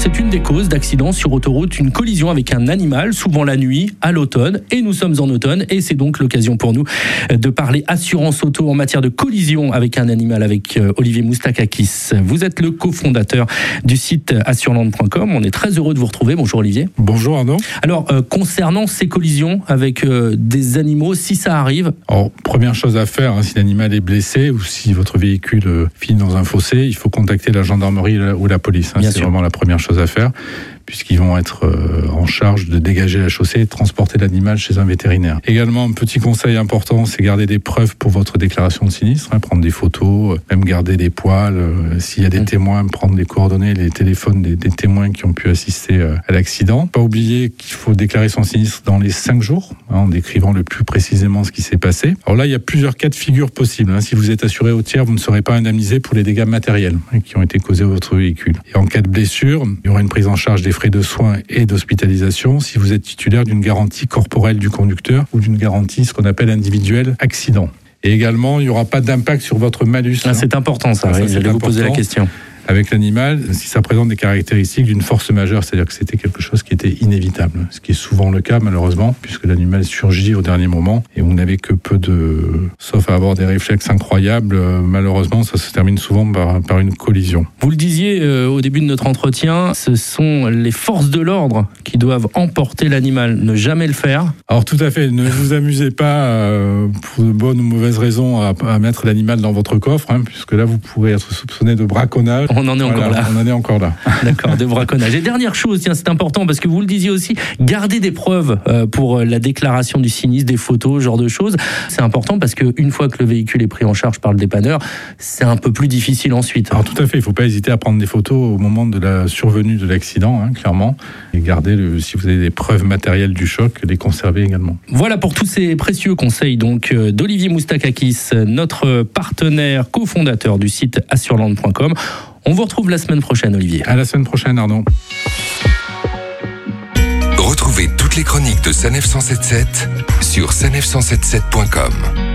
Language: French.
C'est une des causes d'accidents sur autoroute, une collision avec un animal, souvent la nuit, à l'automne. Et nous sommes en automne et c'est donc l'occasion pour nous de parler assurance auto en matière de collision avec un animal avec euh, Olivier Moustakakis. Vous êtes le cofondateur du site assureland.com. On est très heureux de vous retrouver. Bonjour Olivier. Bonjour Arnaud. Alors, euh, concernant ces collisions avec euh, des animaux, si ça arrive, Alors, première chose à faire, hein, si l'animal est blessé ou si votre véhicule finit dans un fossé, il faut contacter la gendarmerie ou la- police. hein. C'est vraiment la première chose à faire, puisqu'ils vont être euh, en charge de dégager la chaussée et de transporter l'animal chez un vétérinaire. Également, un petit conseil important, c'est garder des preuves pour votre déclaration de sinistre, hein, prendre des photos, euh, même garder des poils. euh, S'il y a des Mhm. témoins, prendre les coordonnées, les téléphones des, des témoins qui ont pu assister euh, à l'accident. Pas oublier qu'il faut déclarer son sinistre dans les cinq jours, hein, en décrivant le plus précisément ce qui s'est passé. Alors là, il y a plusieurs cas de figure possibles. hein. Si vous êtes assuré au tiers, vous ne serez pas indemnisé pour les dégâts matériels hein, qui ont été causés à votre véhicule. Et en cas de blessure, il y aura une prise en charge des frais de soins et d'hospitalisation si vous êtes titulaire d'une garantie corporelle du conducteur ou d'une garantie, ce qu'on appelle individuelle accident. Et également, il n'y aura pas d'impact sur votre malus. ah, hein c'est important ça. Ah, ça, oui, c'est J'allais vous poser la question. Avec l'animal si ça présente des caractéristiques d'une force majeure, c'est-à-dire que c'était quelque chose qui était inévitable, ce qui est souvent le cas malheureusement, puisque l'animal surgit au dernier moment et vous n'avez que peu de... Sauf à avoir des réflexes incroyables, euh, malheureusement ça se termine souvent par, par une collision. Vous le disiez euh, au début de notre entretien, ce sont les forces de l'ordre qui doivent emporter l'animal, ne jamais le faire. Alors tout à fait, ne vous amusez pas euh, pour de bonnes ou mauvaises raisons à, à mettre l'animal dans votre coffre, hein, puisque là vous pourrez être soupçonné de braconnage. On en est encore là. On en est encore là. D'accord, de braconnage. Et dernière chose, tiens, c'est important parce que vous le disiez aussi, garder des preuves euh, pour euh, la déclaration du sinistre, des photos, ce genre de choses. C'est important parce qu'une fois que le véhicule est pris en charge par le dépanneur, c'est un peu plus difficile ensuite. Alors tout à fait, il ne faut pas hésiter à prendre des photos au moment de la survenue de l'accident, hein, clairement, et garder, le, si vous avez des preuves matérielles du choc, les conserver également. Voilà pour tous ces précieux conseils donc euh, d'Olivier Moustakakis, notre partenaire cofondateur du site assureland.com. On vous retrouve la semaine prochaine, Olivier. À la semaine prochaine, Arnaud. Retrouvez toutes les chroniques de Sanef 177 sur sanef177.com.